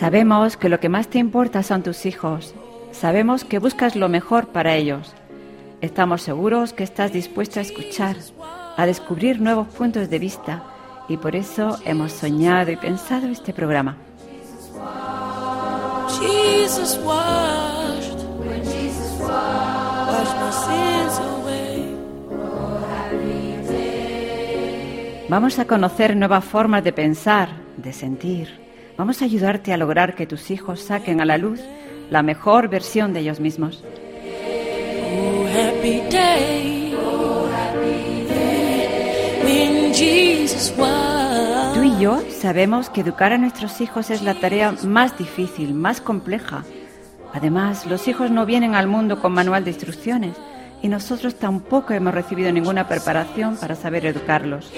Sabemos que lo que más te importa son tus hijos. Sabemos que buscas lo mejor para ellos. Estamos seguros que estás dispuesta a escuchar, a descubrir nuevos puntos de vista y por eso hemos soñado y pensado este programa. Vamos a conocer nuevas formas de pensar, de sentir. Vamos a ayudarte a lograr que tus hijos saquen a la luz la mejor versión de ellos mismos. Tú y yo sabemos que educar a nuestros hijos es la tarea más difícil, más compleja. Además, los hijos no vienen al mundo con manual de instrucciones y nosotros tampoco hemos recibido ninguna preparación para saber educarlos.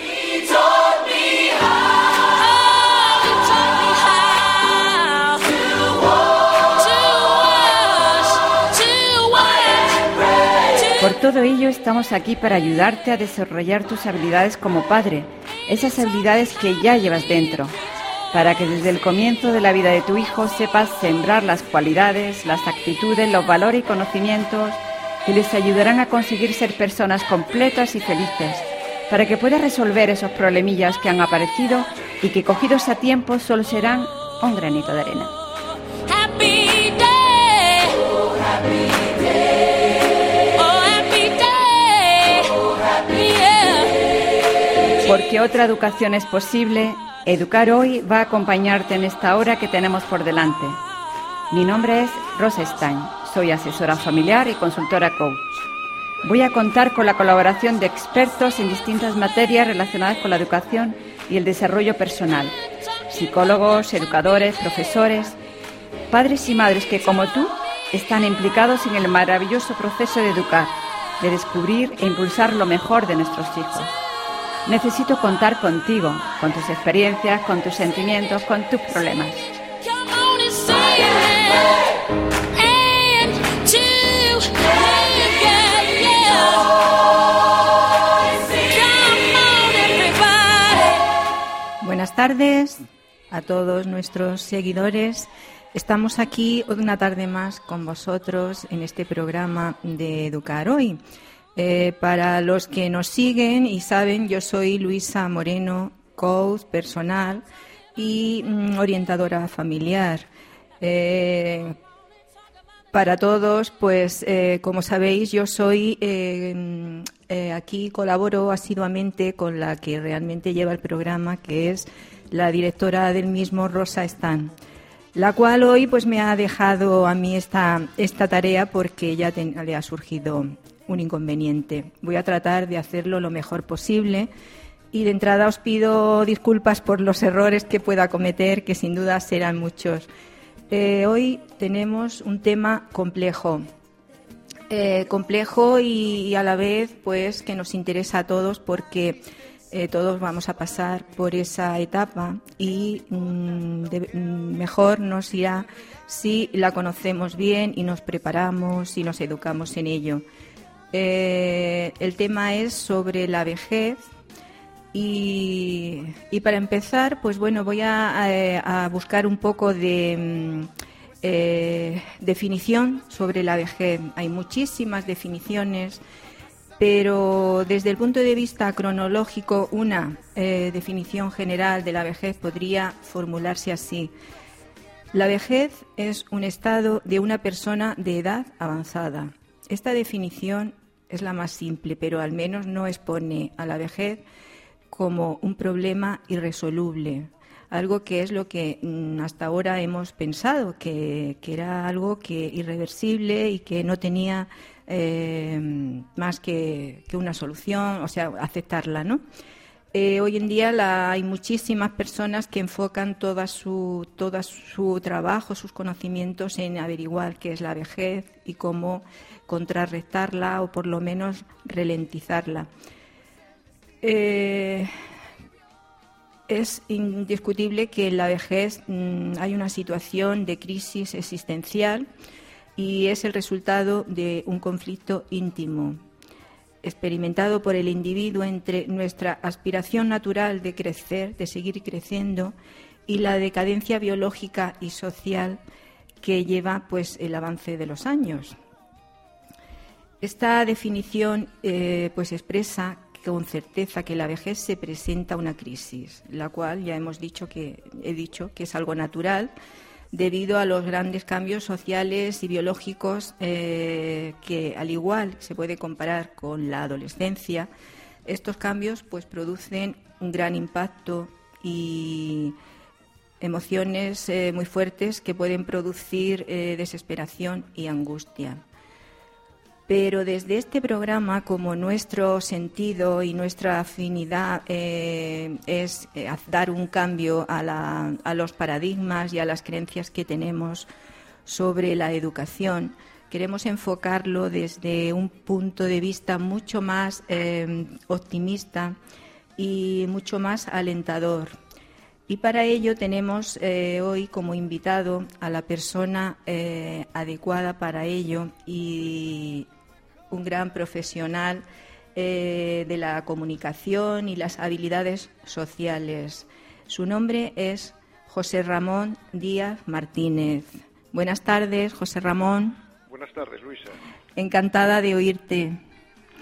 Por todo ello estamos aquí para ayudarte a desarrollar tus habilidades como padre, esas habilidades que ya llevas dentro, para que desde el comienzo de la vida de tu hijo sepas sembrar las cualidades, las actitudes, los valores y conocimientos que les ayudarán a conseguir ser personas completas y felices, para que puedas resolver esos problemillas que han aparecido y que cogidos a tiempo solo serán un granito de arena. Porque otra educación es posible, Educar Hoy va a acompañarte en esta hora que tenemos por delante. Mi nombre es Rosa Stein, soy asesora familiar y consultora coach. Voy a contar con la colaboración de expertos en distintas materias relacionadas con la educación y el desarrollo personal, psicólogos, educadores, profesores, padres y madres que, como tú, están implicados en el maravilloso proceso de educar, de descubrir e impulsar lo mejor de nuestros hijos. Necesito contar contigo, con tus experiencias, con tus sentimientos, con tus problemas. Buenas tardes a todos nuestros seguidores. Estamos aquí una tarde más con vosotros en este programa de Educar Hoy. Eh, para los que nos siguen y saben, yo soy Luisa Moreno, coach personal y mm, orientadora familiar. Eh, para todos, pues eh, como sabéis, yo soy aquí colaboro asiduamente con la que realmente lleva el programa, que es la directora del mismo, Rosa Stan, la cual hoy pues me ha dejado a mí esta, esta tarea porque ya le ha surgido un inconveniente. Voy a tratar de hacerlo lo mejor posible y de entrada os pido disculpas por los errores que pueda cometer, que sin duda serán muchos. Eh, hoy tenemos un tema complejo, eh, complejo y, a la vez pues que nos interesa a todos porque eh, todos vamos a pasar por esa etapa y mm, mm, mejor nos irá si la conocemos bien y nos preparamos y nos educamos en ello. Eh, el tema es sobre la vejez y, para empezar, pues bueno, voy a, buscar un poco de mm, eh, definición sobre la vejez. Hay muchísimas definiciones, pero desde el punto de vista cronológico, una eh, definición general de la vejez podría formularse así. La vejez es un estado de una persona de edad avanzada. Esta definición es la más simple, pero al menos no expone a la vejez como un problema irresoluble, algo que es lo que mm, hasta ahora hemos pensado, que, era algo que irreversible y que no tenía eh, más que, una solución, o sea, aceptarla, ¿no? Eh, hoy en día hay muchísimas personas que enfocan todo su trabajo, sus conocimientos en averiguar qué es la vejez y cómo contrarrestarla o por lo menos ralentizarla. Eh, es indiscutible que en la vejez mm, hay una situación de crisis existencial y es el resultado de un conflicto íntimo experimentado por el individuo entre nuestra aspiración natural de crecer, de seguir creciendo, y la decadencia biológica y social que lleva pues el avance de los años. Esta definición eh, pues expresa con certeza que la vejez se presenta una crisis, la cual ya hemos dicho que he dicho que es algo natural debido a los grandes cambios sociales y biológicos eh, que, al igual se puede comparar con la adolescencia, estos cambios pues producen un gran impacto y emociones eh, muy fuertes que pueden producir eh, desesperación y angustia. Pero desde este programa, como nuestro sentido y nuestra afinidad eh, es dar un cambio a, los paradigmas y a las creencias que tenemos sobre la educación, queremos enfocarlo desde un punto de vista mucho más optimista y mucho más alentador y para ello tenemos eh, hoy como invitado a la persona eh, adecuada para ello y un gran profesional eh, de la comunicación y las habilidades sociales. Su nombre es José Ramón Díaz Martínez. Buenas tardes, José Ramón. Buenas tardes, Luisa. Encantada de oírte.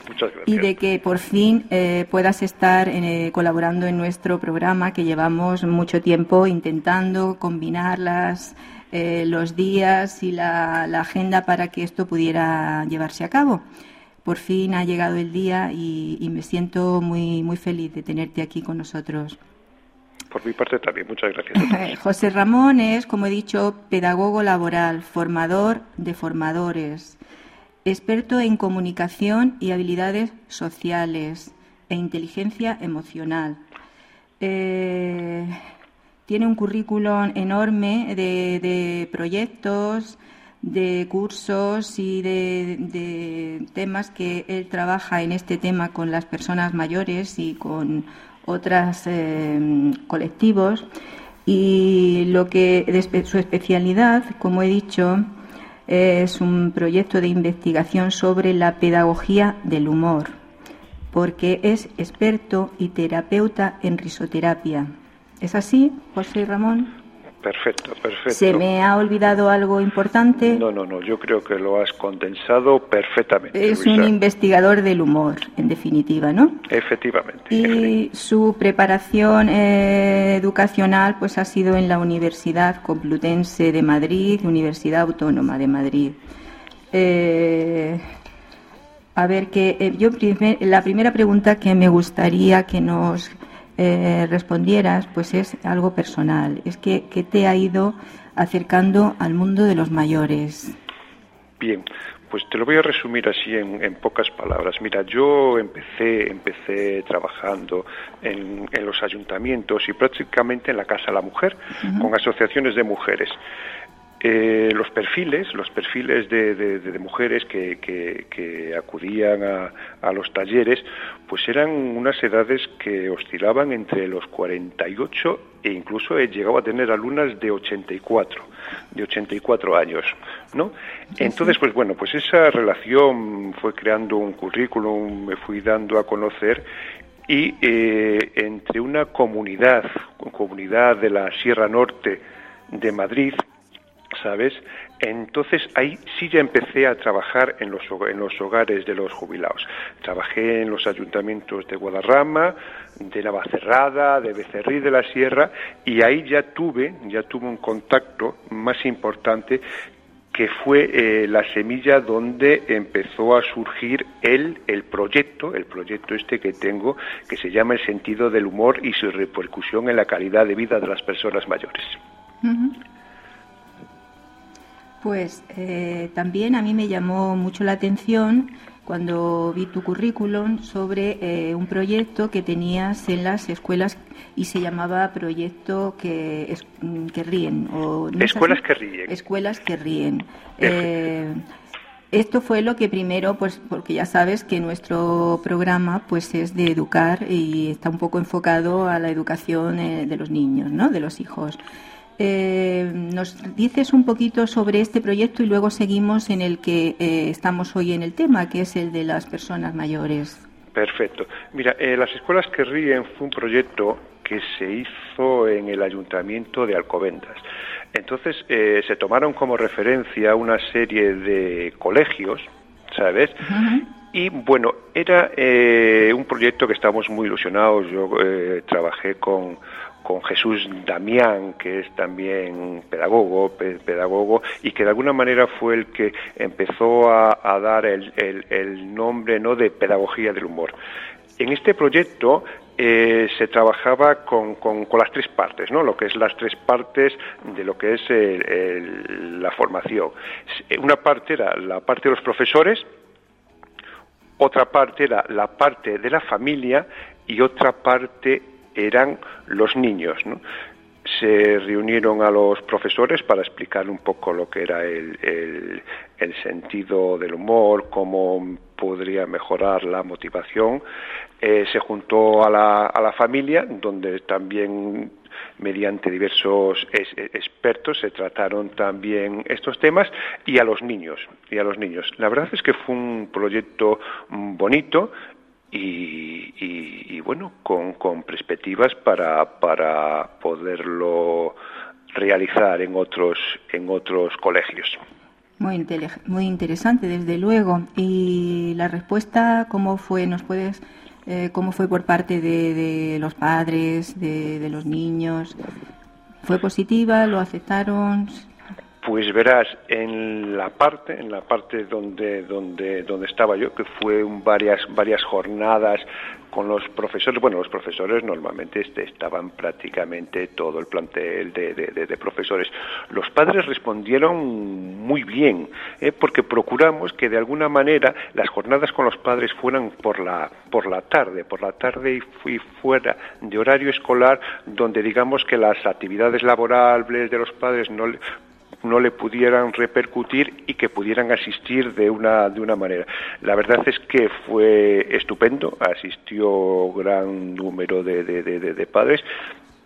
Muchas gracias. Y de que por fin eh, puedas estar eh, colaborando en nuestro programa que llevamos mucho tiempo intentando combinar las, eh, los días y la, agenda para que esto pudiera llevarse a cabo. Por fin ha llegado el día y, me siento muy, muy feliz de tenerte aquí con nosotros. Por mi parte también, muchas gracias. José Ramón es, como he dicho, pedagogo laboral, formador de formadores experto en comunicación y habilidades sociales e inteligencia emocional. Eh, tiene un currículum enorme de, proyectos, de cursos y de, temas que él trabaja en este tema con las personas mayores y con otros eh, colectivos. Y lo que su especialidad, como he dicho, es un proyecto de investigación sobre la pedagogía del humor, porque es experto y terapeuta en risoterapia. ¿Es así, José Ramón? Perfecto, perfecto. ¿Se me ha olvidado algo importante? No, no, no, yo creo que lo has condensado perfectamente. Es un investigador del humor, en definitiva, ¿no? Efectivamente. Y su preparación eh, educacional pues ha sido en la Universidad Complutense de Madrid, Universidad Autónoma de Madrid. Eh, a ver, que eh, yo la primera pregunta que me gustaría que nos eh, respondieras, pues es algo personal. Es que, que te ha ido acercando al mundo de los mayores. Bien, pues te lo voy a resumir así en, pocas palabras. Mira, yo empecé, empecé trabajando en, los ayuntamientos y prácticamente en la Casa de la Mujer, con asociaciones de mujeres. Eh, los perfiles, los perfiles de, mujeres que, que, acudían a, a, los talleres, pues eran unas edades que oscilaban entre los 48 e incluso he llegado a tener alumnas de 84, de 84 años, ¿no? Entonces, pues bueno, pues esa relación fue creando un currículum, me fui dando a conocer y eh, entre una comunidad, comunidad de la Sierra Norte de Madrid, ¿sabes? Entonces ahí sí ya empecé a trabajar en los, en los hogares de los jubilados. Trabajé en los ayuntamientos de Guadarrama, de Navacerrada, de Becerrí de la Sierra y ahí ya tuve, ya tuve un contacto más importante que fue eh, la semilla donde empezó a surgir el, el proyecto, el proyecto este que tengo, que se llama El sentido del humor y su repercusión en la calidad de vida de las personas mayores. Pues eh, también a mí me llamó mucho la atención cuando vi tu currículum sobre eh, un proyecto que tenías en las escuelas y se llamaba Proyecto que, mm, que ríen. O, escuelas que ríen. Escuelas que ríen. Eh, esto fue lo que primero, pues porque ya sabes que nuestro programa pues es de educar y está un poco enfocado a la educación de los niños, ¿no? De los hijos. Eh, nos dices un poquito sobre este proyecto y luego seguimos en el que eh, estamos hoy en el tema, que es el de las personas mayores. Perfecto. Mira, eh, las escuelas que ríen fue un proyecto que se hizo en el ayuntamiento de Alcobendas. Entonces eh, se tomaron como referencia una serie de colegios, ¿sabes? Y bueno, era eh, un proyecto que estamos muy ilusionados. Yo eh, trabajé con, con Jesús Damián, que es también pedagogo, pedagogo, y que de alguna manera fue el que empezó a, dar el, nombre no de pedagogía del humor. En este proyecto eh, se trabajaba con, con, las tres partes, ¿no? Lo que es las tres partes de lo que es la formación. Una parte era la parte de los profesores, otra parte era la parte de la familia y otra parte eran los niños. Se reunieron a los profesores para explicar un poco lo que era el, el, sentido del humor, cómo podría mejorar la motivación. Eh, se juntó a la, a la familia, donde también mediante diversos expertos se trataron también estos temas y a los niños y a los niños la verdad es que fue un proyecto bonito y, bueno, con, con perspectivas para, para poderlo realizar en otros, en otros colegios. Muy, muy interesante, desde luego. ¿Y la respuesta cómo fue? ¿Nos puedes, eh, cómo fue por parte de, de los padres, de, de, los niños? ¿Fue positiva? ¿Lo aceptaron? Pues verás, en la parte, en la parte donde, donde, donde estaba yo, que fue varias, varias jornadas con los profesores, bueno, los profesores normalmente este, estaban prácticamente todo el plantel de, de, profesores. Los padres respondieron muy bien, ¿eh? porque procuramos que de alguna manera las jornadas con los padres fueran por la, por la tarde, por la tarde y fui fuera de horario escolar, donde digamos que las actividades laborables de los padres no no le pudieran repercutir y que pudieran asistir de una, de una manera. La verdad es que fue estupendo, asistió gran número de, de, padres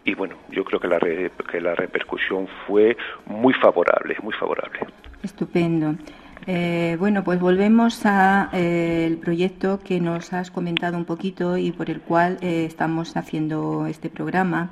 y bueno, yo creo que la, que la repercusión fue muy favorable, muy favorable. Estupendo. Eh, bueno, pues volvemos al eh, proyecto que nos has comentado un poquito y por el cual eh, estamos haciendo este programa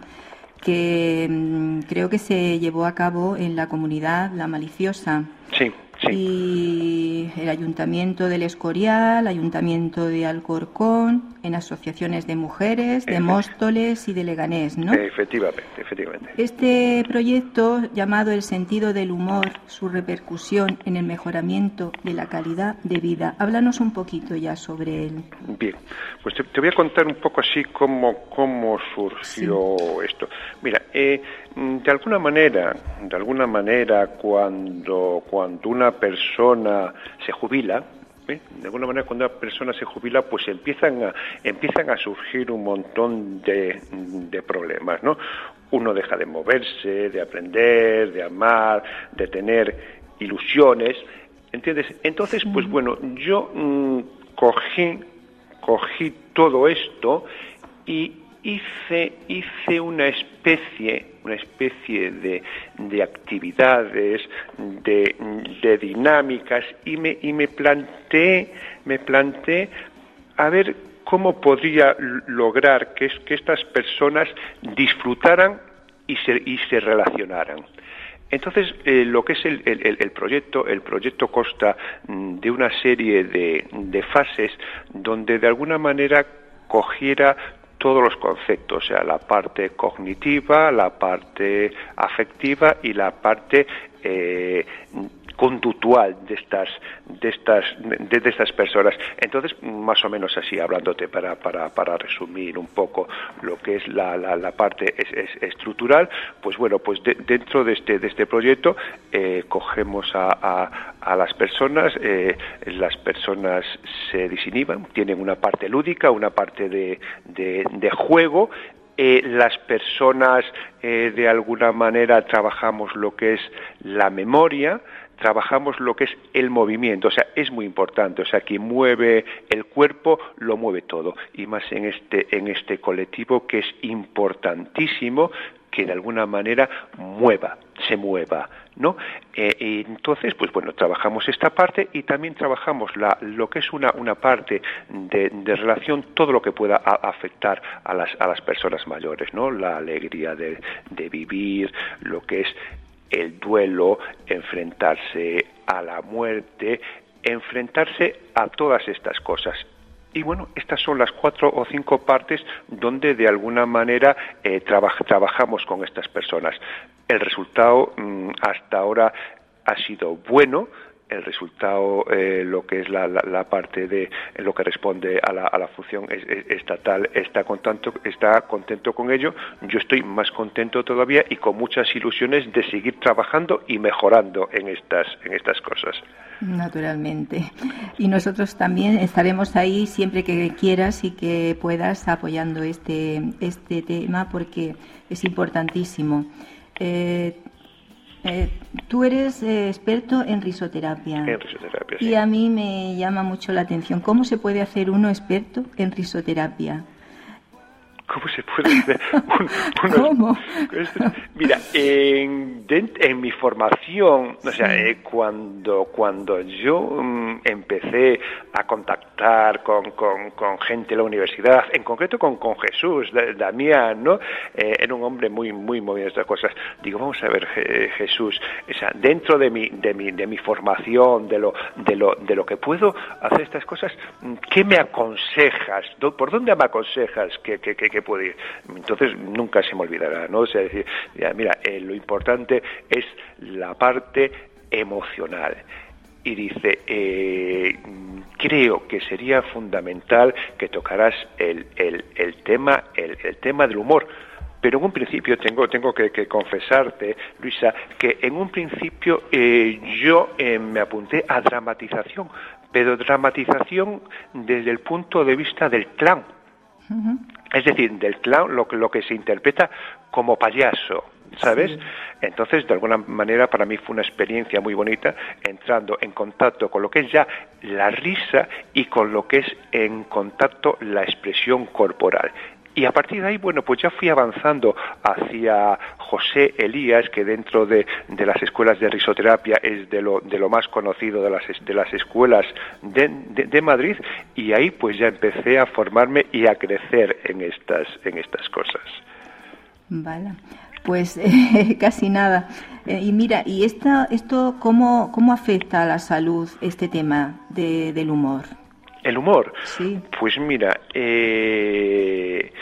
que mm, creo que se llevó a cabo en la comunidad La Maliciosa. Sí. Y el Ayuntamiento del Escorial, Ayuntamiento de Alcorcón, en asociaciones de mujeres, de Móstoles y de Leganés, ¿no? Efectivamente, efectivamente. Este proyecto llamado El sentido del humor, su repercusión en el mejoramiento de la calidad de vida. Háblanos un poquito ya sobre él. Bien, pues te, voy a contar un poco así cómo, cómo surgió esto. Mira, eh, de alguna manera, de alguna manera, cuando, cuando una persona se jubila, ¿eh? de alguna manera cuando una persona se jubila, pues empiezan a, empiezan a surgir un montón de, de problemas, ¿no? Uno deja de moverse, de aprender, de amar, de tener ilusiones, ¿entiendes? Entonces, pues bueno, yo mm, cogí, cogí todo esto y hice, hice una especie, una especie de, de actividades, de, de, dinámicas y me, y me planteé, me planteé a ver cómo podría lograr que, que estas personas disfrutaran y se, y se relacionaran. Entonces, eh, lo que es el, el, el, proyecto, el proyecto consta mm, de una serie de, de fases donde de alguna manera cogiera todos los conceptos, o sea, la parte cognitiva, la parte afectiva y la parte eh, conductual de estas de estas de, estas personas. Entonces más o menos así hablándote para, para, para resumir un poco lo que es la, la, parte estructural pues bueno pues dentro de este de este proyecto eh, cogemos a, a, las personas eh, las personas se disinhiban tienen una parte lúdica una parte de, de, de juego eh, las personas de alguna manera trabajamos lo que es la memoria, trabajamos lo que es el movimiento, o sea, es muy importante, o sea, quien mueve el cuerpo lo mueve todo y más en este en este colectivo que es importantísimo que de alguna manera mueva, se mueva, ¿no? Eh, entonces, pues bueno, trabajamos esta parte y también trabajamos la, lo que es una, una parte de, relación, todo lo que pueda afectar a las, a las personas mayores, ¿no? La alegría de, de vivir, lo que es el duelo, enfrentarse a la muerte, enfrentarse a todas estas cosas. Y bueno, estas son las cuatro o cinco partes donde de alguna manera eh, trabajamos con estas personas. El resultado mm, hasta ahora ha sido bueno, el resultado, eh, lo que es la, parte de lo que responde a la, a la función estatal, está contento, está contento con ello. Yo estoy más contento todavía y con muchas ilusiones de seguir trabajando y mejorando en estas, en estas cosas. Naturalmente. Y nosotros también estaremos ahí siempre que quieras y que puedas apoyando este, este tema porque es importantísimo. Eh, eh, tú eres eh, experto en risoterapia. En risoterapia, Y a mí me llama mucho la atención. ¿Cómo se puede hacer uno experto en risoterapia? ¿Cómo se puede hacer? ¿Cómo? Mira, en, en, mi formación, o sea, eh, cuando, cuando yo mm, empecé a contactar con, con, con, gente de la universidad, en concreto con, con Jesús, Damián, ¿no? Eh, era un hombre muy, muy movido en estas cosas. Digo, vamos a ver, Jesús, o sea, dentro de mi, de mi, de mi formación, de lo, de, lo, de lo que puedo hacer estas cosas, ¿qué me aconsejas? ¿Por dónde me aconsejas que, que, que puede ir. Entonces nunca se me olvidará, ¿no? O sea, decir, mira, eh, lo importante es la parte emocional y dice, eh, creo que sería fundamental que tocaras el, el, el tema, el, el, tema del humor. Pero en un principio tengo, tengo que, confesarte, Luisa, que en un principio eh, yo me apunté a dramatización, pero dramatización desde el punto de vista del clan. Es decir, del clown lo, lo que se interpreta como payaso, ¿sabes? Entonces, de alguna manera, para mí fue una experiencia muy bonita entrando en contacto con lo que es ya la risa y con lo que es en contacto la expresión corporal. Y a partir de ahí, bueno, pues ya fui avanzando hacia José Elías, que dentro de, de las escuelas de risoterapia es de lo, de lo más conocido de las, de las escuelas de, de, Madrid, y ahí pues ya empecé a formarme y a crecer en estas, en estas cosas. Vale, pues casi nada. Eh, y mira, ¿y esta, esto cómo, cómo afecta a la salud este tema de, del humor? El humor. Sí. Pues mira, eh,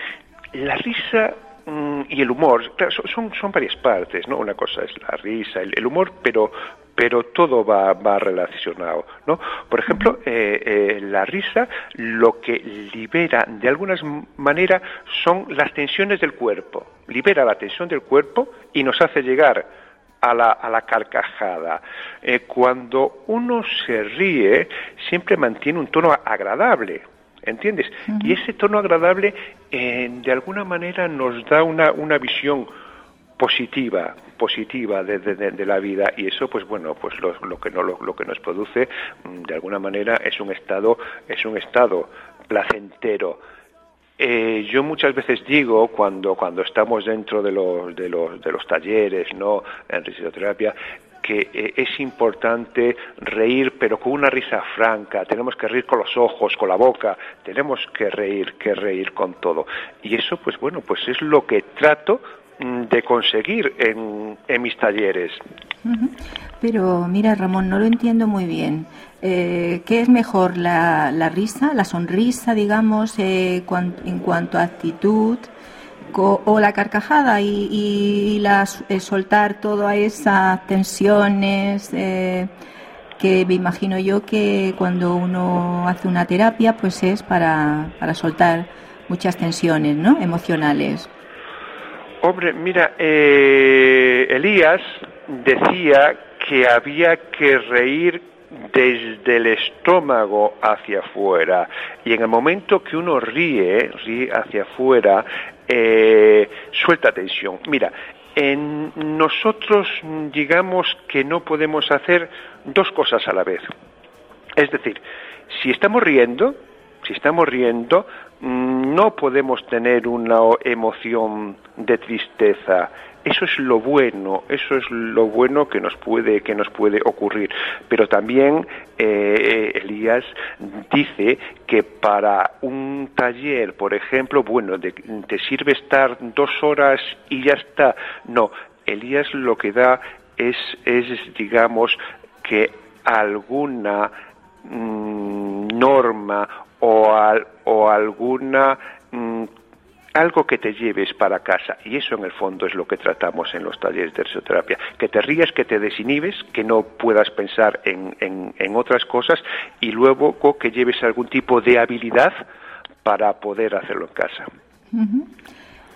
la risa mm, y el humor son, son varias partes, ¿no? Una cosa es la risa, el, humor, pero pero todo va, va relacionado, ¿no? Por ejemplo, eh, eh, la risa lo que libera de alguna manera son las tensiones del cuerpo, libera la tensión del cuerpo y nos hace llegar a la, a la carcajada. Eh, cuando uno se ríe, siempre mantiene un tono agradable. ¿Entiendes? Y ese tono agradable, eh, de alguna manera, nos da una, una visión positiva positiva de, de, la vida y eso pues bueno pues lo, lo que no lo, lo, que nos produce mm, de alguna manera es un estado es un estado placentero eh, yo muchas veces digo cuando cuando estamos dentro de los de los de los talleres no en risoterapia que eh, es importante reír pero con una risa franca. Tenemos que reír con los ojos con la boca. Tenemos que reír que reír con todo. Y eso pues bueno pues es lo que trato mm, de conseguir en, en mis talleres pero mira Ramón no lo entiendo muy bien eh, ¿qué es mejor, la, la, risa, la sonrisa, digamos, eh, en cuanto a actitud, o la carcajada y, y eh, soltar todas esas tensiones? Eh, que me imagino yo que cuando uno hace una terapia, pues es para, para soltar muchas tensiones, ¿no? Emocionales. Hombre, mira, Elías decía que había que reír desde el estómago hacia afuera. Y en el momento que uno ríe, ríe hacia afuera, eh, suelta tensión. Mira, en nosotros digamos que no podemos hacer dos cosas a la vez. Es decir, si estamos riendo, si estamos riendo, mm, no podemos tener una emoción de tristeza. Eso es lo bueno, eso es lo bueno que nos puede que nos puede ocurrir. Pero también eh, Elías dice que para un taller, por ejemplo, bueno, te sirve estar dos horas y ya está. No, Elías lo que da es, es digamos, que alguna mm, norma o, o alguna mm, algo que te lleves para casa y eso en el fondo es lo que tratamos en los talleres de risoterapia que te rías, que te desinhibes que no puedas pensar en, en, otras cosas y luego que lleves algún tipo de habilidad para poder hacerlo en casa.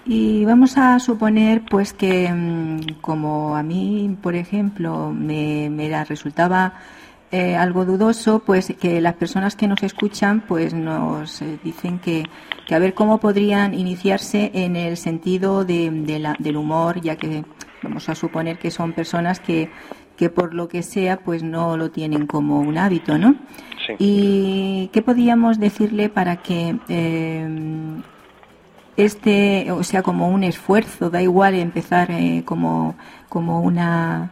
Y vamos a suponer pues que mm, como a mí por ejemplo me, me resultaba eh, algo dudoso, pues que las personas que nos escuchan pues nos eh, dicen que, que, a ver cómo podrían iniciarse en el sentido de, del humor, ya que vamos a suponer que son personas que, que por lo que sea pues no lo tienen como un hábito, ¿no? ¿Y qué podríamos decirle para que eh, este, o sea, como un esfuerzo, da igual empezar como, como una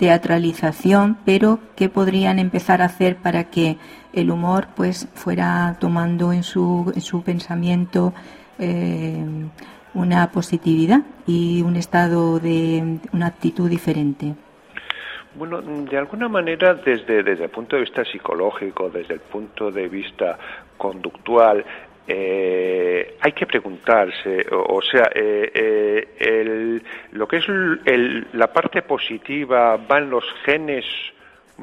teatralización, pero ¿qué podrían empezar a hacer para que el humor pues fuera tomando en su, en su pensamiento eh, una positividad y un estado de una actitud diferente? Bueno, de alguna manera, desde, desde el punto de vista psicológico, desde el punto de vista conductual, eh, hay que preguntarse, o, sea, eh, eh, el, lo que es el, la parte positiva, ¿van los genes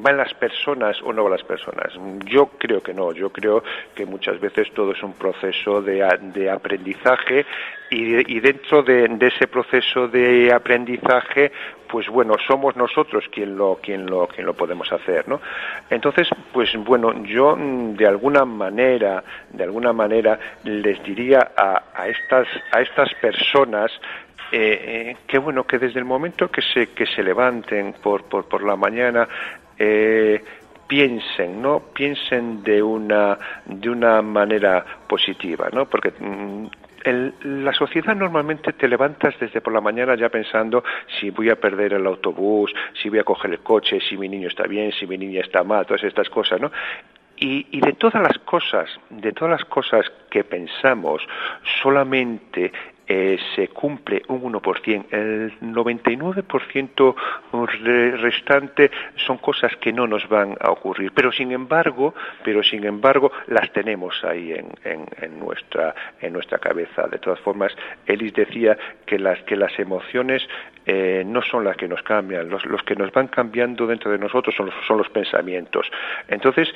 ¿Va en las personas o no va las personas? Yo creo que no. Yo creo que muchas veces todo es un proceso de, aprendizaje y, dentro de, ese proceso de aprendizaje, pues bueno, somos nosotros quien lo, quien lo, quien lo podemos hacer, ¿no? Entonces, pues bueno, yo de alguna manera, de alguna manera les diría a, estas, a estas personas eh, eh, bueno que desde el momento que se que se levanten por por, por la mañana eh, piensen, ¿no? Piensen de una, de una manera positiva, ¿no? Porque mm, la sociedad normalmente te levantas desde por la mañana ya pensando si voy a perder el autobús, si voy a coger el coche, si mi niño está bien, si mi niña está mal, todas estas cosas, ¿no? Y, y, de todas las cosas, de todas las cosas que pensamos, solamente eh, se cumple un 1%. El 99% restante son cosas que no nos van a ocurrir. Pero sin embargo, pero sin embargo, las tenemos ahí en, nuestra, en nuestra cabeza. De todas formas, Elis decía que las, que las emociones eh, no son las que nos cambian. Los, los que nos van cambiando dentro de nosotros son los, son los pensamientos. Entonces,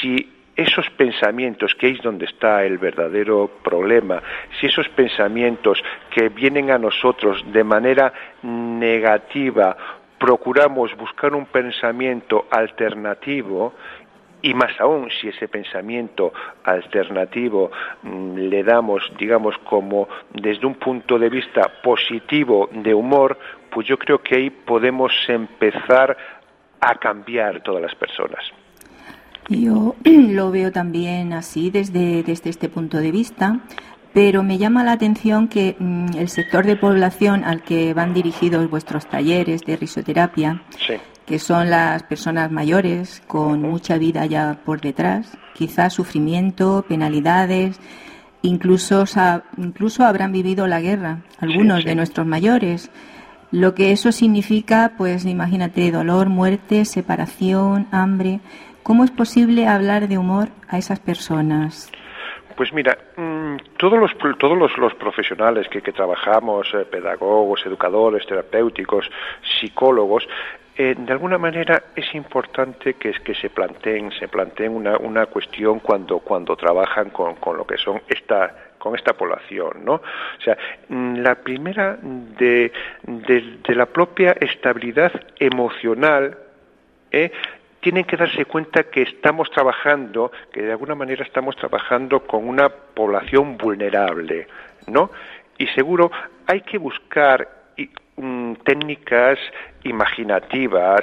si esos pensamientos, que es donde está el verdadero problema, si esos pensamientos que vienen a nosotros de manera negativa, procuramos buscar un pensamiento alternativo, y más aún si ese pensamiento alternativo mm, le damos, digamos, como desde un punto de vista positivo de humor, pues yo creo que ahí podemos empezar a cambiar todas las personas. Yo lo veo también así desde, desde este punto de vista, pero me llama la atención que mm, el sector de población al que van dirigidos vuestros talleres de risoterapia, que son las personas mayores con mucha vida ya por detrás, quizás sufrimiento, penalidades, incluso, incluso habrán vivido la guerra, algunos de nuestros mayores. Lo que eso significa, pues imagínate, dolor, muerte, separación, hambre. ¿Cómo es posible hablar de humor a esas personas? Pues mira, mm, todos los, todos los, profesionales que, trabajamos, eh, pedagogos, educadores, terapéuticos, psicólogos, eh, de alguna manera es importante que, que se planteen, se planteen una, una cuestión cuando, cuando trabajan con, con lo que son esta, con esta población, ¿no? O sea, mm, la primera de, de, la propia estabilidad emocional ¿eh? Tienen que darse cuenta que estamos trabajando, que de alguna manera estamos trabajando con una población vulnerable, ¿no? Y seguro hay que buscar mm, técnicas imaginativas,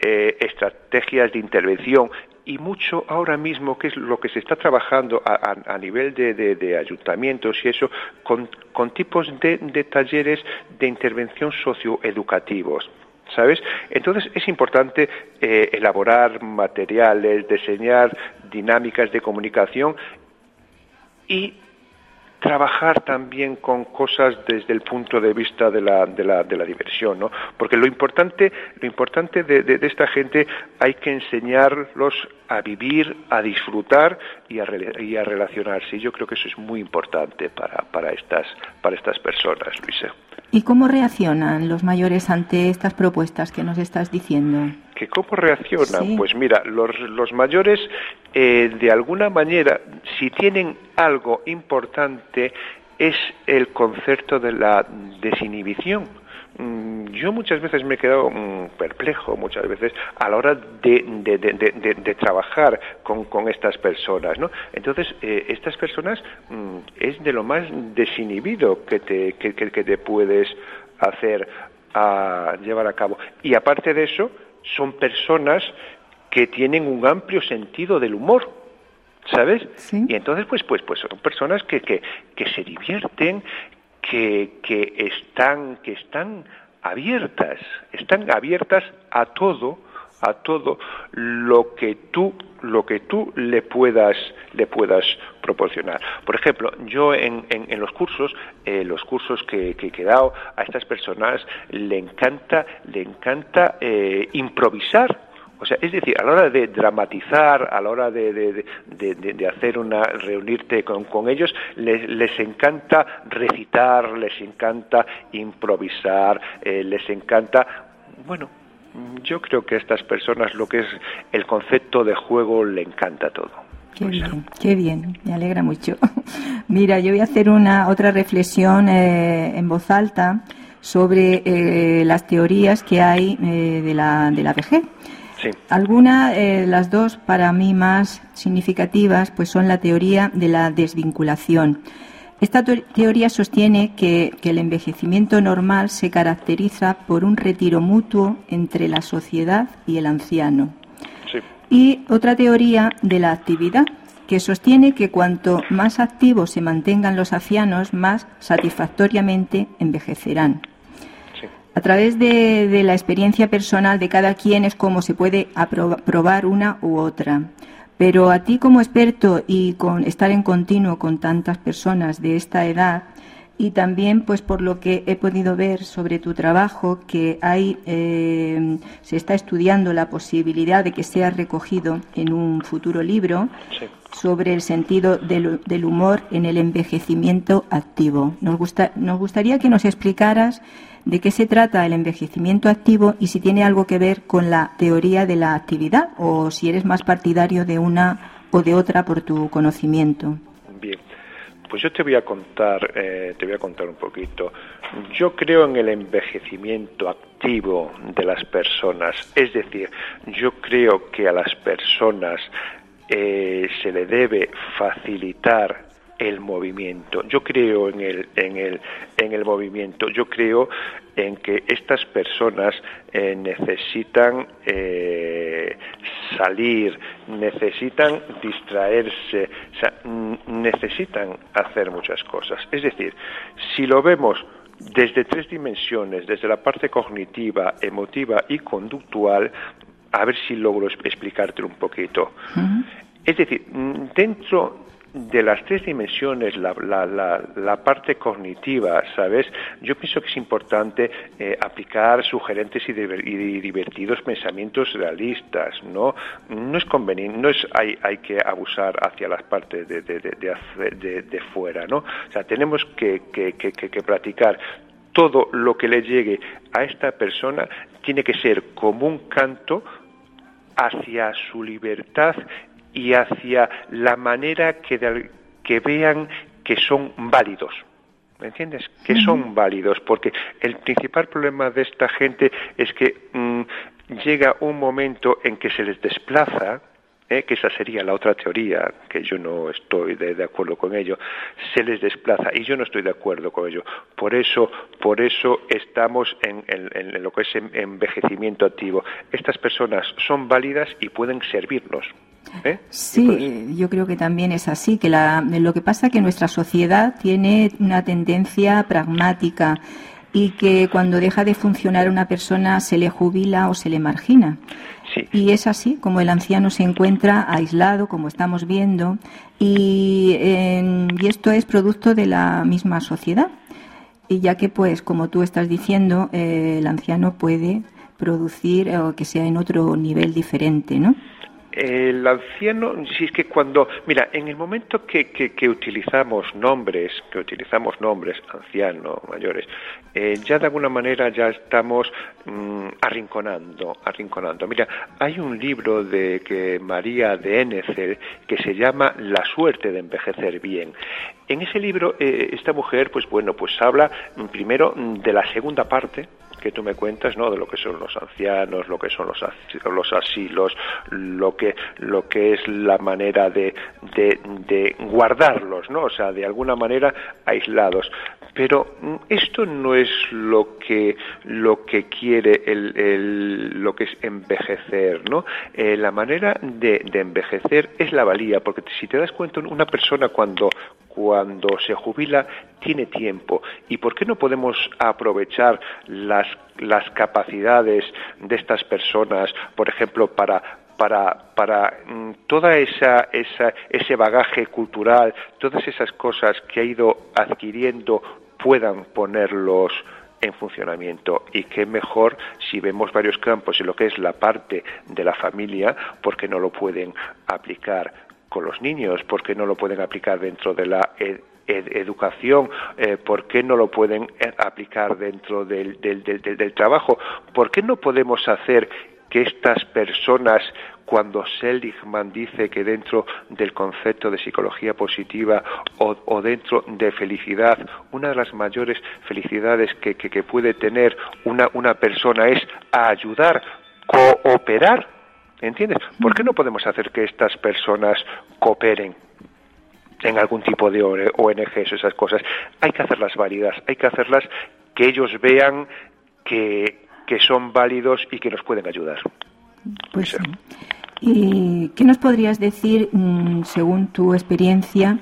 eh, estrategias de intervención y mucho ahora mismo, que es lo que se está trabajando a, nivel de, ayuntamientos y eso, con, tipos de, talleres de intervención socioeducativos. ¿Sabes? Entonces es importante eh, elaborar materiales, diseñar dinámicas de comunicación y trabajar también con cosas desde el punto de vista de la, de la, de la diversión, ¿no? Porque lo importante, lo importante de, de, esta gente hay que enseñarlos a vivir, a disfrutar y a, y a relacionarse. Y yo creo que eso es muy importante para, para, estas, para estas personas, Luisa. ¿Y cómo reaccionan los mayores ante estas propuestas que nos estás diciendo? ¿Que ¿Cómo reaccionan? Pues mira, los, los mayores, eh, de alguna manera, si tienen algo importante, es el concepto de la desinhibición Mm, yo muchas veces me he quedado mm, perplejo, muchas veces, a la hora de, trabajar con, estas personas. Entonces, eh, estas personas mm, es de lo más desinhibido que te, que, te puedes hacer a llevar a cabo. Y aparte de eso, son personas que tienen un amplio sentido del humor. ¿Sabes? Y entonces, pues, pues, pues son personas que, que, que se divierten, que, que, están, que están abiertas, están abiertas a todo, a todo lo que tú lo que tú le puedas le puedas proporcionar. Por ejemplo yo en, en, los cursos eh, los cursos que, que, he dado a estas personas le encanta le encanta eh, improvisar o sea, es decir, a la hora de dramatizar, a la hora de, de, hacer una, reunirte con, con ellos, les, les, encanta recitar, les encanta improvisar, eh, les encanta, bueno, yo creo que a estas personas lo que es el concepto de juego le encanta todo. Qué bien, qué bien, me alegra mucho. Mira, yo voy a hacer una otra reflexión eh, en voz alta sobre eh, las teorías que hay de, la, de la vejez. Algunas, eh, las dos para mí más significativas, pues son la teoría de la desvinculación. Esta teoría sostiene que, el envejecimiento normal se caracteriza por un retiro mutuo entre la sociedad y el anciano. Y otra teoría de la actividad, que sostiene que cuanto más activos se mantengan los ancianos, más satisfactoriamente envejecerán. A través de, la experiencia personal de cada quien es como se puede probar una u otra. Pero a ti como experto y con estar en continuo con tantas personas de esta edad, y también pues por lo que he podido ver sobre tu trabajo que hay eh, se está estudiando la posibilidad de que sea recogido en un futuro libro sobre el sentido del, del, humor en el envejecimiento activo nos gusta, nos gustaría que nos explicaras de qué se trata el envejecimiento activo y si tiene algo que ver con la teoría de la actividad o si eres más partidario de una o de otra por tu conocimiento. Bien, pues yo te voy a contar, eh, te voy a contar un poquito. Yo creo en el envejecimiento activo de las personas, es decir, yo creo que a las personas eh, se le debe facilitar el movimiento. Yo creo en el, en el, en el movimiento. Yo creo en que estas personas eh, necesitan eh, salir, necesitan distraerse, necesitan hacer muchas cosas. Es decir, si lo vemos desde tres dimensiones, desde la parte cognitiva, emotiva y conductual, a ver si logro explicártelo un poquito. Es decir, dentro de las tres dimensiones, la, parte cognitiva, ¿sabes? Yo pienso que es importante eh, aplicar sugerentes y, divertidos pensamientos realistas, ¿no? No es conveniente, no es hay, que abusar hacia las partes de, fuera, ¿no? O sea, tenemos que, que, que, que practicar todo lo que le llegue a esta persona tiene que ser como un canto hacia su libertad y hacia la manera que, que vean que son válidos. ¿Me entiendes? Que son válidos, porque el principal problema de esta gente es que mm, llega un momento en que se les desplaza, ¿eh? que esa sería la otra teoría, que yo no estoy de, acuerdo con ello, se les desplaza y yo no estoy de acuerdo con ello. Por eso, por eso estamos en, en lo que es envejecimiento activo. Estas personas son válidas y pueden servirnos ¿eh? Sí, yo creo que también es así, que la, lo que pasa es que nuestra sociedad tiene una tendencia pragmática y que cuando deja de funcionar una persona se le jubila o se le margina. Y es así como el anciano se encuentra aislado, como estamos viendo, y, y esto es producto de la misma sociedad. Y ya que, pues, como tú estás diciendo, eh, el anciano puede producir o que sea en otro nivel diferente, ¿no? El anciano, si es que cuando, mira, en el momento que, que, utilizamos nombres, que utilizamos nombres, ancianos, mayores, eh, ya de alguna manera ya estamos mm, arrinconando, arrinconando. Mira, hay un libro de que María de Ennecer que se llama La suerte de envejecer bien. En ese libro, eh, esta mujer, pues bueno, pues habla mm, primero de la segunda parte, que tú me cuentas, ¿no? De lo que son los ancianos, lo que son los, los asilos, lo que, lo que es la manera de, de, de guardarlos, ¿no? O sea, de alguna manera aislados. Pero mm, esto no es lo que, lo que quiere el, lo que es envejecer, ¿no? Eh, la manera de, de envejecer es la valía, porque si te das cuenta, una persona cuando, cuando se jubila tiene tiempo. ¿Y por qué no podemos aprovechar las, las capacidades de estas personas, por ejemplo, para para, para mm, toda esa, esa, ese bagaje cultural, todas esas cosas que ha ido adquiriendo puedan ponerlos en funcionamiento. Y qué mejor si vemos varios campos en lo que es la parte de la familia porque no lo pueden aplicar con los niños, porque no lo pueden aplicar dentro de la educación, eh, por qué no lo pueden eh, aplicar dentro del, del, del, trabajo, por qué no podemos hacer que estas personas cuando Seligman dice que dentro del concepto de psicología positiva o, dentro de felicidad, una de las mayores felicidades que, que, puede tener una, una persona es ayudar, cooperar, ¿entiendes? ¿Por qué no podemos hacer que estas personas cooperen? en algún tipo de ONGs o esas cosas. Hay que hacerlas válidas, hay que hacerlas que ellos vean que, que son válidos y que nos pueden ayudar. Pues sí. ¿Y qué nos podrías decir, mm, según tu experiencia,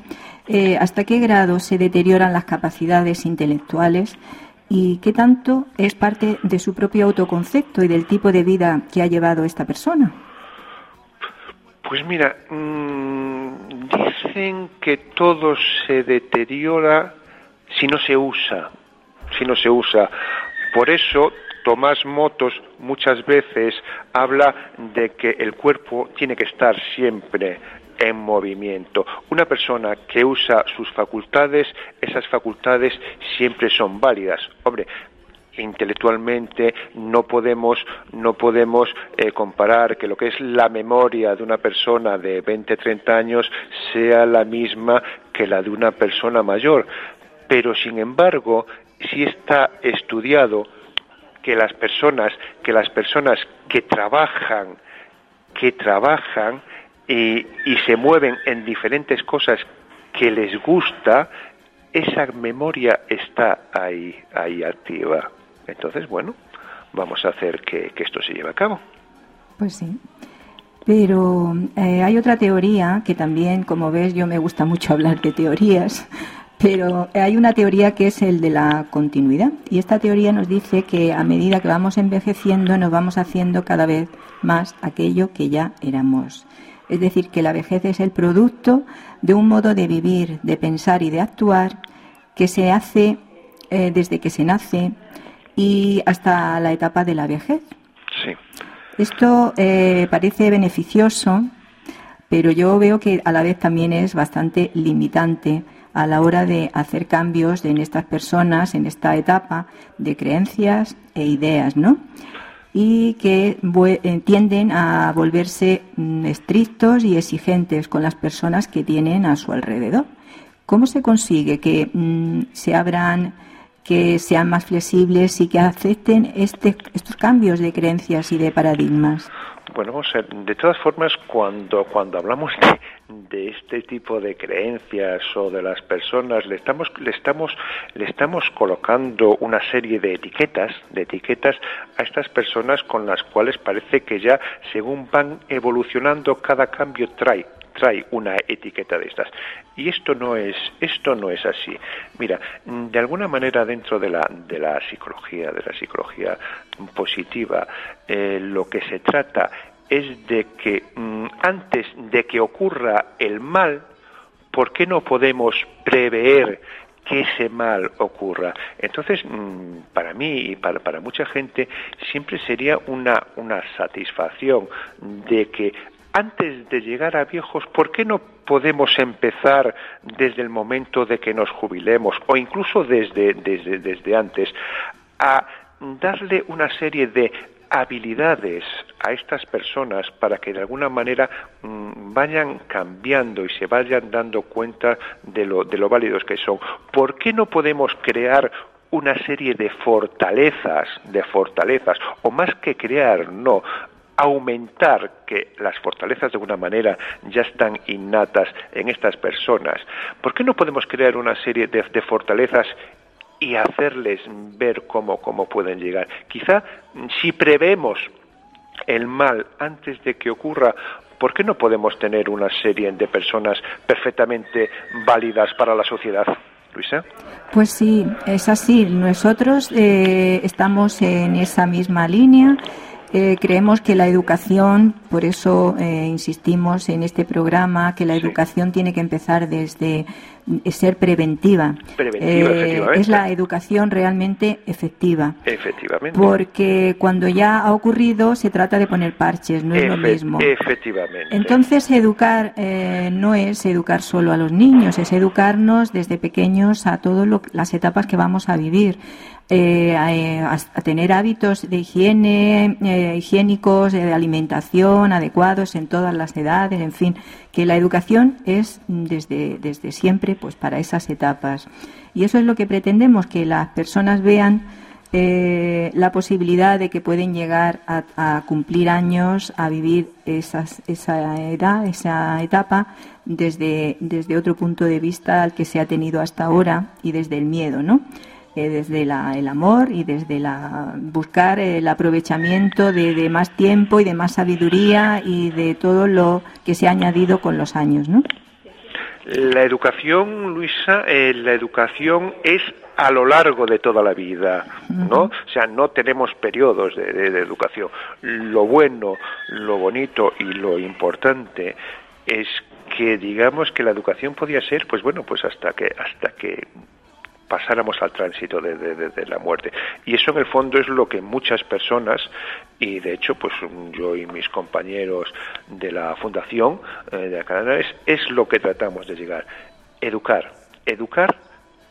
eh, hasta qué grado se deterioran las capacidades intelectuales y qué tanto es parte de su propio autoconcepto y del tipo de vida que ha llevado esta persona? Pues mira, mm, dicen que todo se deteriora si no se usa, si no se usa. Por eso Tomás Motos muchas veces habla de que el cuerpo tiene que estar siempre en movimiento. Una persona que usa sus facultades, esas facultades siempre son válidas. Hombre, intelectualmente no podemos no podemos eh, comparar que lo que es la memoria de una persona de 20 30 años sea la misma que la de una persona mayor pero sin embargo si está estudiado que las personas, que las personas que trabajan, que trabajan y, y se mueven en diferentes cosas que les gusta, esa memoria está ahí, ahí activa. Entonces, bueno, vamos a hacer que, esto se lleve a cabo. Pues sí. Pero eh, hay otra teoría que también, como ves, yo me gusta mucho hablar de teorías, pero hay una teoría que es el de la continuidad. Y esta teoría nos dice que a medida que vamos envejeciendo nos vamos haciendo cada vez más aquello que ya éramos. Es decir, que la vejez es el producto de un modo de vivir, de pensar y de actuar que se hace eh, desde que se nace y hasta la etapa de la vejez. Sí. Esto eh, parece beneficioso, pero yo veo que a la vez también es bastante limitante a la hora de hacer cambios en estas personas, en esta etapa de creencias e ideas, ¿no? Y que eh, tienden a volverse mm, estrictos y exigentes con las personas que tienen a su alrededor. ¿Cómo se consigue que mm, se abran, que sean más flexibles y que acepten este, estos cambios de creencias y de paradigmas? Bueno, vamos a de todas formas, cuando, cuando hablamos de, de, este tipo de creencias o de las personas, le estamos, le estamos, le estamos colocando una serie de etiquetas, de etiquetas a estas personas con las cuales parece que ya, según van evolucionando, cada cambio trae trae una etiqueta de estas. Y esto no es esto no es así. Mira de alguna manera dentro de la de la psicología de la psicología positiva eh, lo que se trata es de que mm, antes de que ocurra el mal, ¿por qué no podemos prever que ese mal ocurra. Entonces, mm, para mí y para, para mucha gente, siempre sería una, una satisfacción de que antes de llegar a viejos, ¿por qué no podemos empezar desde el momento de que nos jubilemos o incluso desde, desde, desde antes a darle una serie de habilidades a estas personas para que de alguna manera mm, vayan cambiando y se vayan dando cuenta de lo, de lo válidos que son. ¿Por qué no podemos crear una serie de fortalezas, de fortalezas, o más que crear, no, aumentar que las fortalezas de alguna manera ya están innatas en estas personas. ¿Por qué no podemos crear una serie de, de fortalezas y hacerles ver cómo, cómo pueden llegar. Quizá si prevemos el mal antes de que ocurra, ¿por qué no podemos tener una serie de personas perfectamente válidas para la sociedad? Luisa. Pues sí, es así. Nosotros eh, estamos en esa misma línea. Eh, creemos que la educación, por eso eh, insistimos en este programa, que la educación tiene que empezar desde ser preventiva. Eh, es la educación realmente efectiva. Efectivamente. Porque cuando ya ha ocurrido se trata de poner parches, no es lo mismo. Efectivamente. Entonces educar eh, no es educar solo a los niños, es educarnos desde pequeños a todas las etapas que vamos a vivir. Eh, a, tener hábitos de higiene, higiénicos, de alimentación adecuados en todas las edades, en fin, que la educación es desde, desde siempre pues para esas etapas. Y eso es lo que pretendemos, que las personas vean eh, la posibilidad de que pueden llegar a, cumplir años, a vivir esas, esa edad, esa etapa, desde, desde otro punto de vista al que se ha tenido hasta ahora y desde el miedo, ¿no? Desde el amor y desde la buscar el aprovechamiento de, más tiempo y de más sabiduría y de todo lo que se ha añadido con los años, ¿no? La educación, Luisa, eh, la educación es a lo largo de toda la vida, ¿no? O sea, no tenemos periodos de, de, educación. Lo bueno, lo bonito y lo importante es que digamos que la educación podía ser, pues bueno, pues hasta que hasta que pasáramos al tránsito de, la muerte. Y eso en el fondo es lo que muchas personas, y de hecho pues yo y mis compañeros de la Fundación eh, de Alcalá es lo que tratamos de llegar. Educar, educar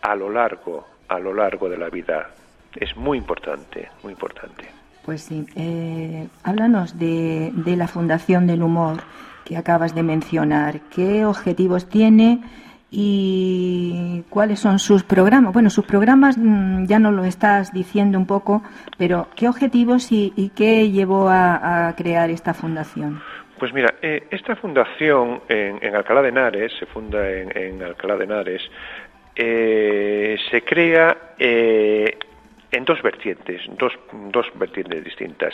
a lo largo, a lo largo de la vida. Es muy importante, muy importante. Pues sí, eh, háblanos de, de la Fundación del Humor que acabas de mencionar. ¿Qué objetivos tiene? Y cuáles son sus programas. Bueno, sus programas mm, ya nos lo estás diciendo un poco, pero ¿qué objetivos y, qué llevó a, crear esta fundación? Pues mira, eh, esta fundación en, Alcalá de Henares, se funda en, Alcalá de Henares, eh, se crea eh, en dos vertientes, dos, dos vertientes distintas.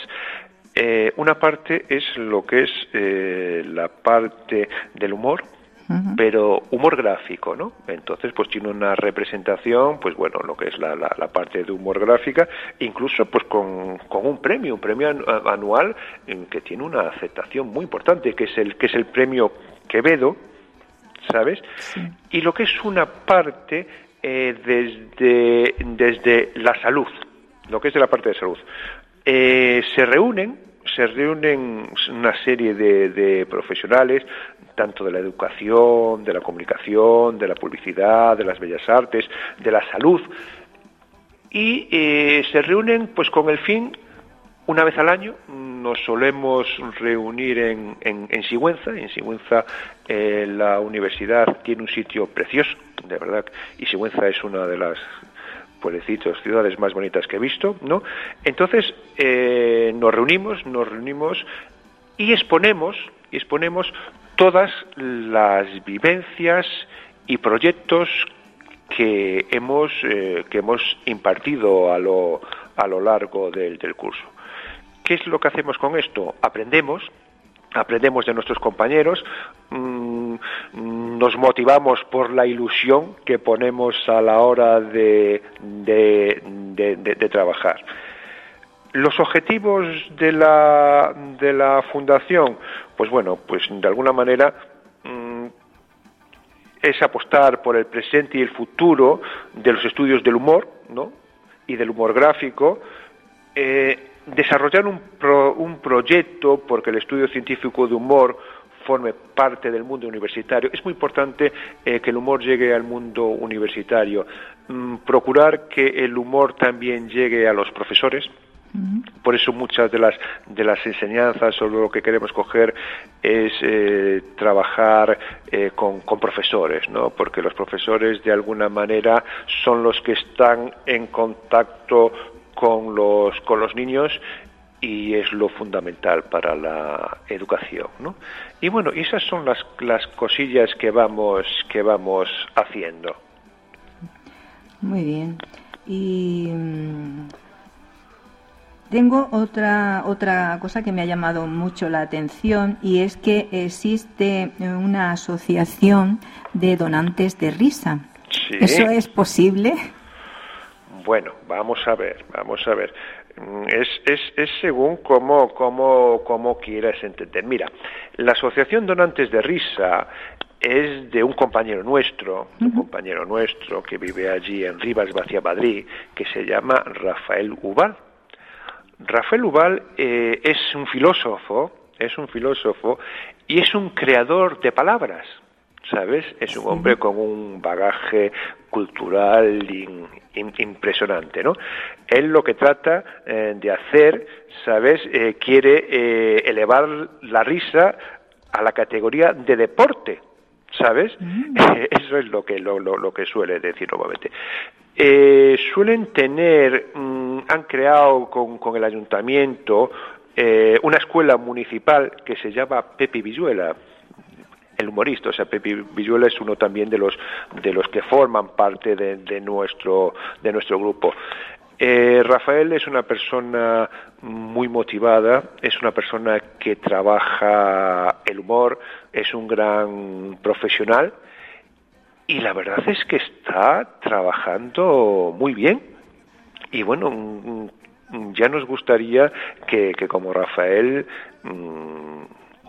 una parte es lo que es la parte del humor, pero humor gráfico, ¿no? Entonces, pues tiene una representación, pues bueno, lo que es la, la, parte de humor gráfica, incluso pues con, con, un premio, un premio anual que tiene una aceptación muy importante, que es el, que es el premio Quevedo, ¿sabes? Y lo que es una parte eh, desde, desde la salud, lo que es de la parte de salud. Eh, se reúnen se reúnen una serie de, de, profesionales tanto de la educación, de la comunicación, de la publicidad, de las bellas artes, de la salud, y eh, se reúnen pues con el fin, una vez al año, nos solemos reunir en, en, Sigüenza, en Sigüenza eh, la universidad tiene un sitio precioso, de verdad, y Sigüenza es una de las pueblecitos, ciudades más bonitas que he visto, ¿no? Entonces eh, nos reunimos, nos reunimos y exponemos, y exponemos todas las vivencias y proyectos que hemos, eh, que hemos impartido a lo, a lo largo del, del curso. ¿Qué es lo que hacemos con esto? Aprendemos, aprendemos de nuestros compañeros, mm, nos motivamos por la ilusión que ponemos a la hora de, de, trabajar. Los objetivos de la, de la fundación, pues bueno, pues de alguna manera mm, es apostar por el presente y el futuro de los estudios del humor, ¿no? Y del humor gráfico. Eh, desarrollar un, un proyecto, porque el estudio científico de humor forme parte del mundo universitario. Es muy importante eh, que el humor llegue al mundo universitario. Mm, procurar que el humor también llegue a los profesores. Por eso muchas de las de las enseñanzas o lo que queremos coger es eh, trabajar eh, con, con, profesores, ¿no? Porque los profesores de alguna manera son los que están en contacto con los, con los niños y es lo fundamental para la educación, ¿no? Y bueno, esas son las, las cosillas que vamos que vamos haciendo. Muy bien. Y mm, tengo otra otra cosa que me ha llamado mucho la atención y es que existe una asociación de donantes de risa. ¿Eso es posible? Bueno, vamos a ver, vamos a ver. Mm, es, es, es según cómo, cómo, cómo quieras entender. Mira, la Asociación Donantes de Risa es de un compañero nuestro, un compañero nuestro que vive allí en Rivas, Vacia Madrid, que se llama Rafael Ubal. Rafael Ubal eh, es un filósofo, es un filósofo y es un creador de palabras. ¿Sabes? Es un hombre con un bagaje cultural impresionante, ¿no? Él lo que trata eh, de hacer, ¿sabes? Eh, quiere eh, elevar la risa a la categoría de deporte, ¿sabes? Mm. Eso es lo que lo, lo, que suele decir nuevamente. suelen tener, mm, han creado con, con el ayuntamiento una escuela municipal que se llama Pepe Villuela el humorista, o sea, Pepe Villuela es uno también de los de los que forman parte de, nuestro de nuestro grupo. Eh, Rafael es una persona muy motivada, es una persona que trabaja el humor, es un gran profesional y la verdad es que está trabajando muy bien. Y bueno, mm, mm, ya nos gustaría que, que como Rafael mm,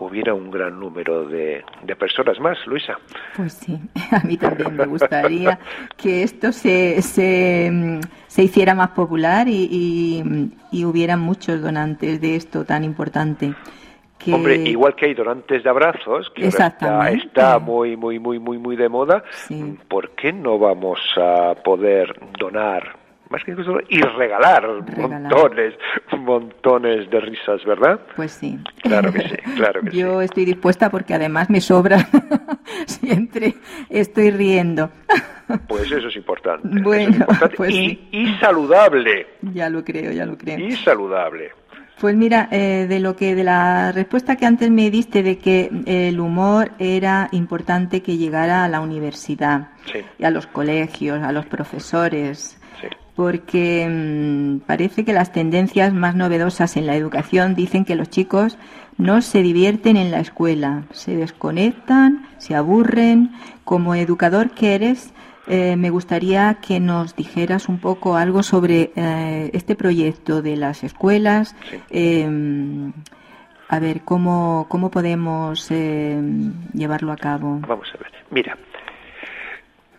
hubiera un gran número de, personas más, Luisa. Pues sí, a mí también me gustaría que esto se, se, se hiciera más popular y, y, hubiera muchos donantes de esto tan importante. Hombre, igual que hay donantes de abrazos, que está, está, muy, muy, muy, muy, muy de moda, ¿por qué no vamos a poder donar más que y regalar, montones, montones de risas, ¿verdad? Pues sí. Claro que sí, claro que Yo estoy dispuesta porque además me sobra, siempre estoy riendo. Pues eso es importante. Bueno, Pues y, y saludable. Ya lo creo, ya lo creo. Y saludable. Pues mira, eh, de lo que de la respuesta que antes me diste de que el humor era importante que llegara a la universidad y a los colegios, a los profesores, porque mm, parece que las tendencias más novedosas en la educación dicen que los chicos no se divierten en la escuela, se desconectan, se aburren. Como educador que eres, eh, me gustaría que nos dijeras un poco algo sobre eh, este proyecto de las escuelas. Em, a ver, ¿cómo, cómo podemos em, llevarlo a cabo? Vamos a ver. Mira,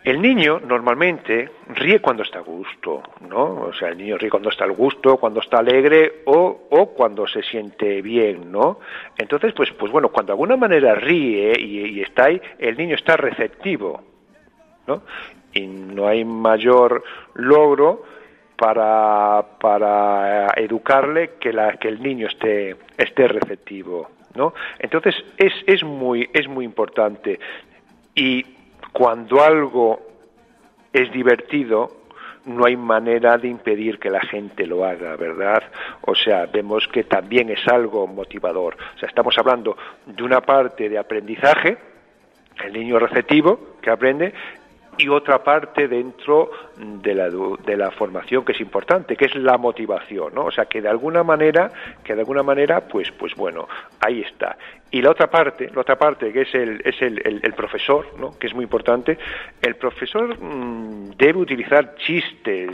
el niño normalmente ríe cuando está a gusto, ¿no? O sea, el niño ríe cuando está al gusto, cuando está alegre o, o cuando se siente bien, ¿no? Entonces, pues, pues bueno, cuando de alguna manera ríe y, está ahí, el niño está receptivo, ¿no? Y no hay mayor logro para, para educarle que, la, que el niño esté, esté receptivo, ¿no? Entonces, es, es, muy, es muy importante. Y cuando algo es divertido, no hay manera de impedir que la gente lo haga, ¿verdad? O sea, vemos que también es algo motivador. O sea, estamos hablando de una parte de aprendizaje, el niño receptivo que aprende, y otra parte dentro de la, de la formación que es importante, que es la motivación, ¿no? O sea, que de alguna manera, que de alguna manera, pues, pues bueno, ahí está. Y la otra parte, la otra parte que es el, es el, el, profesor, ¿no? Que es muy importante, el profesor mm, debe utilizar chistes,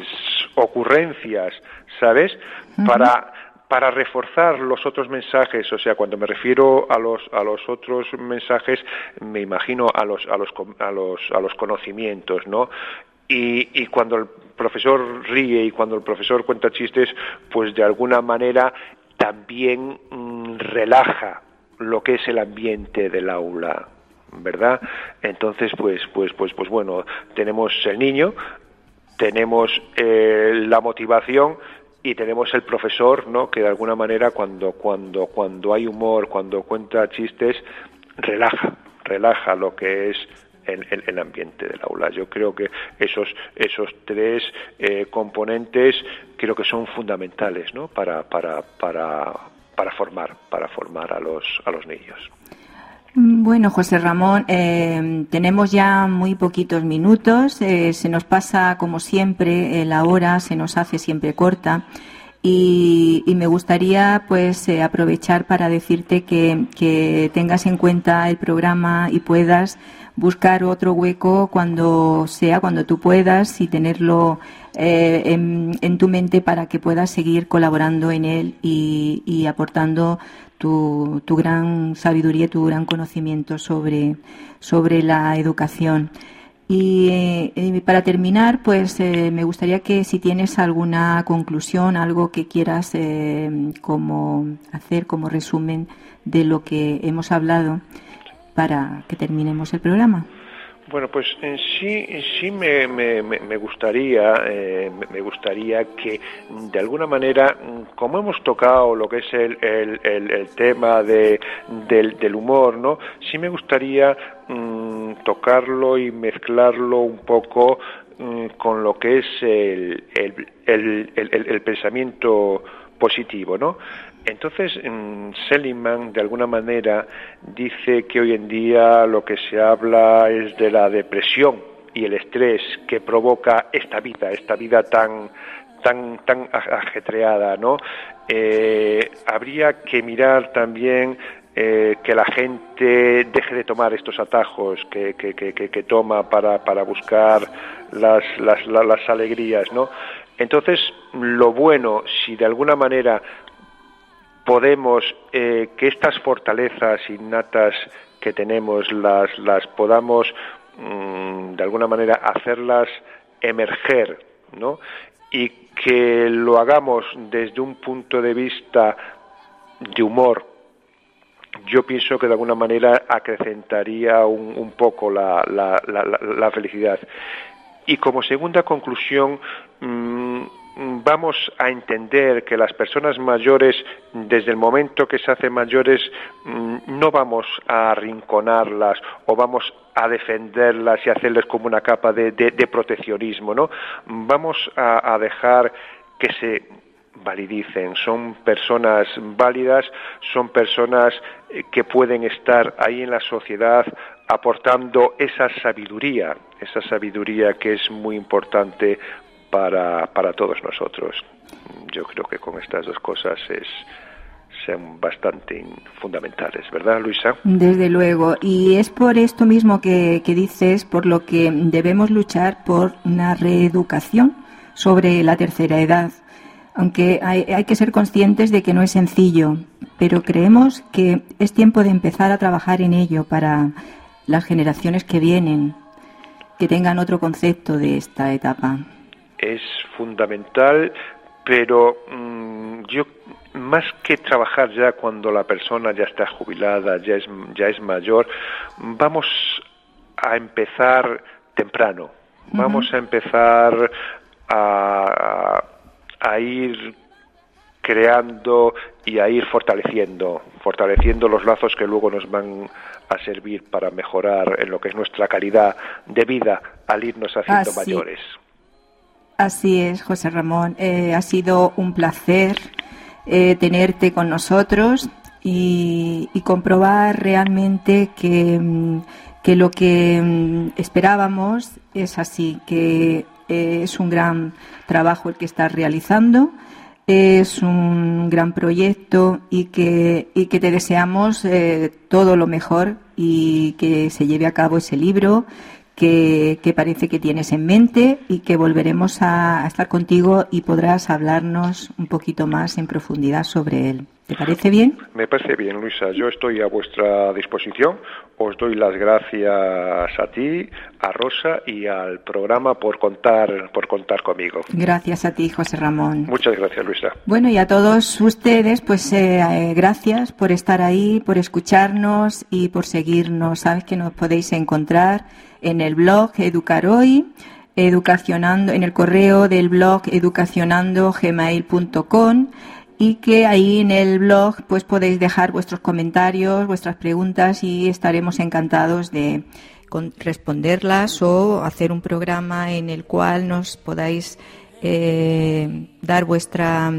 ocurrencias, ¿sabes? Para para reforzar los otros mensajes, o sea, cuando me refiero a los a los otros mensajes, me imagino a los a los a los conocimientos, ¿no? Y, y cuando el profesor ríe y cuando el profesor cuenta chistes, pues de alguna manera también mm, relaja lo que es el ambiente del aula, ¿verdad? Entonces, pues, pues, pues, pues bueno, tenemos el niño, tenemos eh, la motivación, y tenemos el profesor, ¿no? Que de alguna manera cuando cuando cuando hay humor, cuando cuenta chistes, relaja, relaja lo que es el, el, ambiente del aula. Yo creo que esos esos tres eh, componentes creo que son fundamentales, ¿no? Para para para para formar para formar a los a los niños. Bueno, José Ramón, eh, tenemos ya muy poquitos minutos. Eh, se nos pasa, como siempre, eh, la hora se nos hace siempre corta. Y, me gustaría pues aprovechar para decirte que, tengas en cuenta el programa y puedas buscar otro hueco cuando sea, cuando tú puedas y tenerlo en, en, tu mente para que puedas seguir colaborando en él y, y aportando tu, tu gran sabiduría, tu gran conocimiento sobre, sobre la educación. Y, eh, para terminar, pues eh, me gustaría que si tienes alguna conclusión, algo que quieras eh, como hacer como resumen de lo que hemos hablado para que terminemos el programa. Bueno, pues sí, sí me, me, me gustaría, eh, me gustaría que de alguna manera, como hemos tocado lo que es el, el, el, tema de, del, del, humor, ¿no? Sí me gustaría mm, tocarlo y mezclarlo un poco mm, con lo que es el, el pensamiento positivo, ¿no? Entonces, mm, Seligman, de alguna manera, dice que hoy en día lo que se habla es de la depresión y el estrés que provoca esta vida, esta vida tan, tan, tan ajetreada, ¿no? Eh, habría que mirar también eh, que la gente deje de tomar estos atajos que, que, que, que toma para, para buscar las, las, las, alegrías, ¿no? Entonces, lo bueno, si de alguna manera podemos eh, que estas fortalezas innatas que tenemos las, las podamos mm, de alguna manera hacerlas emerger, ¿no? Y que lo hagamos desde un punto de vista de humor, yo pienso que de alguna manera acrecentaría un, poco la, la, la, felicidad. Y como segunda conclusión, mm, vamos a entender que las personas mayores, desde el momento que se hacen mayores, mm, no vamos a arrinconarlas o vamos a defenderlas y hacerles como una capa de, proteccionismo, ¿no? Vamos a, dejar que se validicen, son personas válidas, son personas eh, que pueden estar ahí en la sociedad aportando esa sabiduría, esa sabiduría que es muy importante para, para todos nosotros. Yo creo que con estas dos cosas es sean bastante fundamentales, ¿verdad, Luisa? Desde luego. Y es por esto mismo que, dices, por lo que debemos luchar por una reeducación sobre la tercera edad. Aunque hay que ser conscientes de que no es sencillo, pero creemos que es tiempo de empezar a trabajar en ello para las generaciones que vienen, que tengan otro concepto de esta etapa es fundamental, pero mm, yo más que trabajar ya cuando la persona ya está jubilada, ya es, ya es mayor, vamos a empezar temprano, vamos a empezar a, a ir creando y a ir fortaleciendo, fortaleciendo los lazos que luego nos van a servir para mejorar en lo que es nuestra calidad de vida al irnos haciendo mayores. Así es, José Ramón. Eh, ha sido un placer eh, tenerte con nosotros y, comprobar realmente que, mm, que lo que mm, esperábamos es así, que eh, es un gran trabajo el que estás realizando, es un gran proyecto y que, y que te deseamos todo lo mejor y que se lleve a cabo ese libro que, parece que tienes en mente y que volveremos a, estar contigo y podrás hablarnos un poquito más en profundidad sobre él. ¿Te parece bien? Me parece bien, Luisa. Yo estoy a vuestra disposición. Os doy las gracias a ti, a Rosa y al programa por contar, por contar conmigo. Gracias a ti, José Ramón. Muchas gracias, Luisa. Bueno, y a todos ustedes, pues eh, eh, gracias por estar ahí, por escucharnos y por seguirnos. Sabes que nos podéis encontrar en el blog Educar Hoy, educacionando, en el correo del blog educacionandogmail.com y que ahí en el blog pues podéis dejar vuestros comentarios, vuestras preguntas y estaremos encantados de responderlas o hacer un programa en el cual nos podáis eh, dar vuestra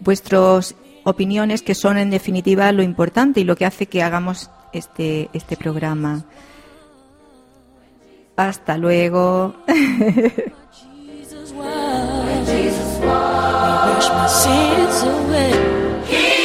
vuestras opiniones que son en definitiva lo importante y lo que hace que hagamos este este programa. Hasta luego. wash my sins away.